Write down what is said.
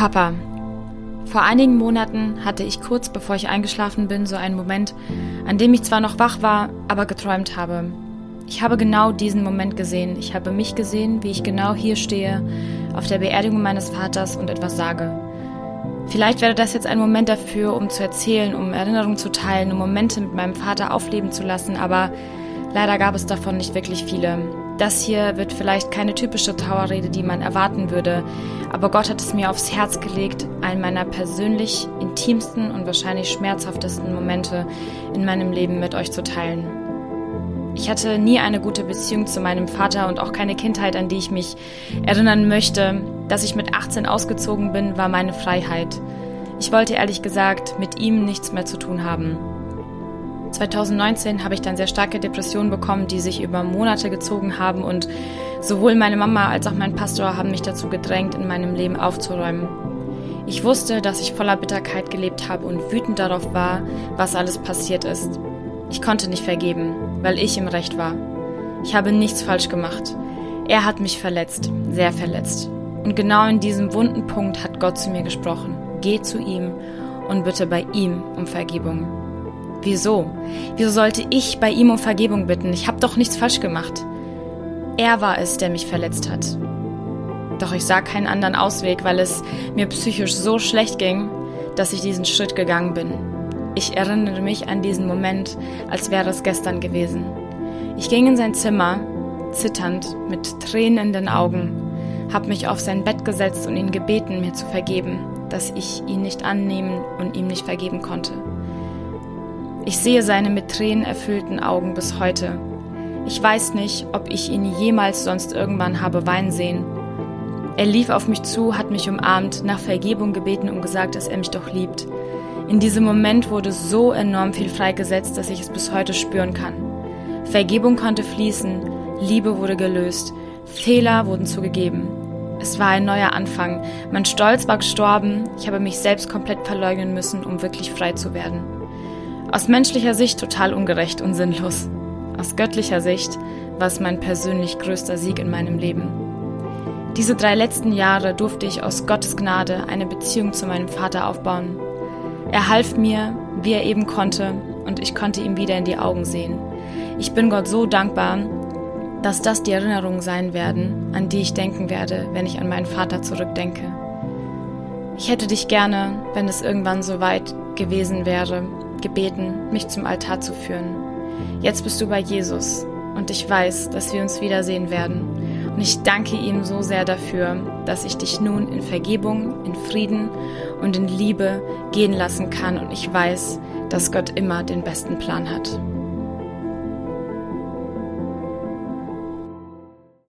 Papa, vor einigen Monaten hatte ich kurz bevor ich eingeschlafen bin so einen Moment, an dem ich zwar noch wach war, aber geträumt habe. Ich habe genau diesen Moment gesehen. Ich habe mich gesehen, wie ich genau hier stehe, auf der Beerdigung meines Vaters und etwas sage. Vielleicht wäre das jetzt ein Moment dafür, um zu erzählen, um Erinnerungen zu teilen, um Momente mit meinem Vater aufleben zu lassen, aber leider gab es davon nicht wirklich viele. Das hier wird vielleicht keine typische Trauerrede, die man erwarten würde, aber Gott hat es mir aufs Herz gelegt, einen meiner persönlich intimsten und wahrscheinlich schmerzhaftesten Momente in meinem Leben mit euch zu teilen. Ich hatte nie eine gute Beziehung zu meinem Vater und auch keine Kindheit, an die ich mich erinnern möchte. Dass ich mit 18 ausgezogen bin, war meine Freiheit. Ich wollte ehrlich gesagt mit ihm nichts mehr zu tun haben. 2019 habe ich dann sehr starke Depressionen bekommen, die sich über Monate gezogen haben und sowohl meine Mama als auch mein Pastor haben mich dazu gedrängt, in meinem Leben aufzuräumen. Ich wusste, dass ich voller Bitterkeit gelebt habe und wütend darauf war, was alles passiert ist. Ich konnte nicht vergeben, weil ich im Recht war. Ich habe nichts falsch gemacht. Er hat mich verletzt, sehr verletzt. Und genau in diesem wunden Punkt hat Gott zu mir gesprochen. Geh zu ihm und bitte bei ihm um Vergebung. Wieso? Wieso sollte ich bei ihm um Vergebung bitten? Ich habe doch nichts falsch gemacht. Er war es, der mich verletzt hat. Doch ich sah keinen anderen Ausweg, weil es mir psychisch so schlecht ging, dass ich diesen Schritt gegangen bin. Ich erinnere mich an diesen Moment, als wäre es gestern gewesen. Ich ging in sein Zimmer, zitternd, mit Tränen in den Augen, habe mich auf sein Bett gesetzt und ihn gebeten, mir zu vergeben, dass ich ihn nicht annehmen und ihm nicht vergeben konnte. Ich sehe seine mit Tränen erfüllten Augen bis heute. Ich weiß nicht, ob ich ihn jemals sonst irgendwann habe weinen sehen. Er lief auf mich zu, hat mich umarmt, nach Vergebung gebeten und gesagt, dass er mich doch liebt. In diesem Moment wurde so enorm viel freigesetzt, dass ich es bis heute spüren kann. Vergebung konnte fließen, Liebe wurde gelöst, Fehler wurden zugegeben. Es war ein neuer Anfang. Mein Stolz war gestorben, ich habe mich selbst komplett verleugnen müssen, um wirklich frei zu werden. Aus menschlicher Sicht total ungerecht und sinnlos. Aus göttlicher Sicht war es mein persönlich größter Sieg in meinem Leben. Diese drei letzten Jahre durfte ich aus Gottes Gnade eine Beziehung zu meinem Vater aufbauen. Er half mir, wie er eben konnte, und ich konnte ihm wieder in die Augen sehen. Ich bin Gott so dankbar, dass das die Erinnerungen sein werden, an die ich denken werde, wenn ich an meinen Vater zurückdenke. Ich hätte dich gerne, wenn es irgendwann so weit gewesen wäre, gebeten, mich zum Altar zu führen. Jetzt bist du bei Jesus und ich weiß, dass wir uns wiedersehen werden. Und ich danke ihm so sehr dafür, dass ich dich nun in Vergebung, in Frieden und in Liebe gehen lassen kann. Und ich weiß, dass Gott immer den besten Plan hat.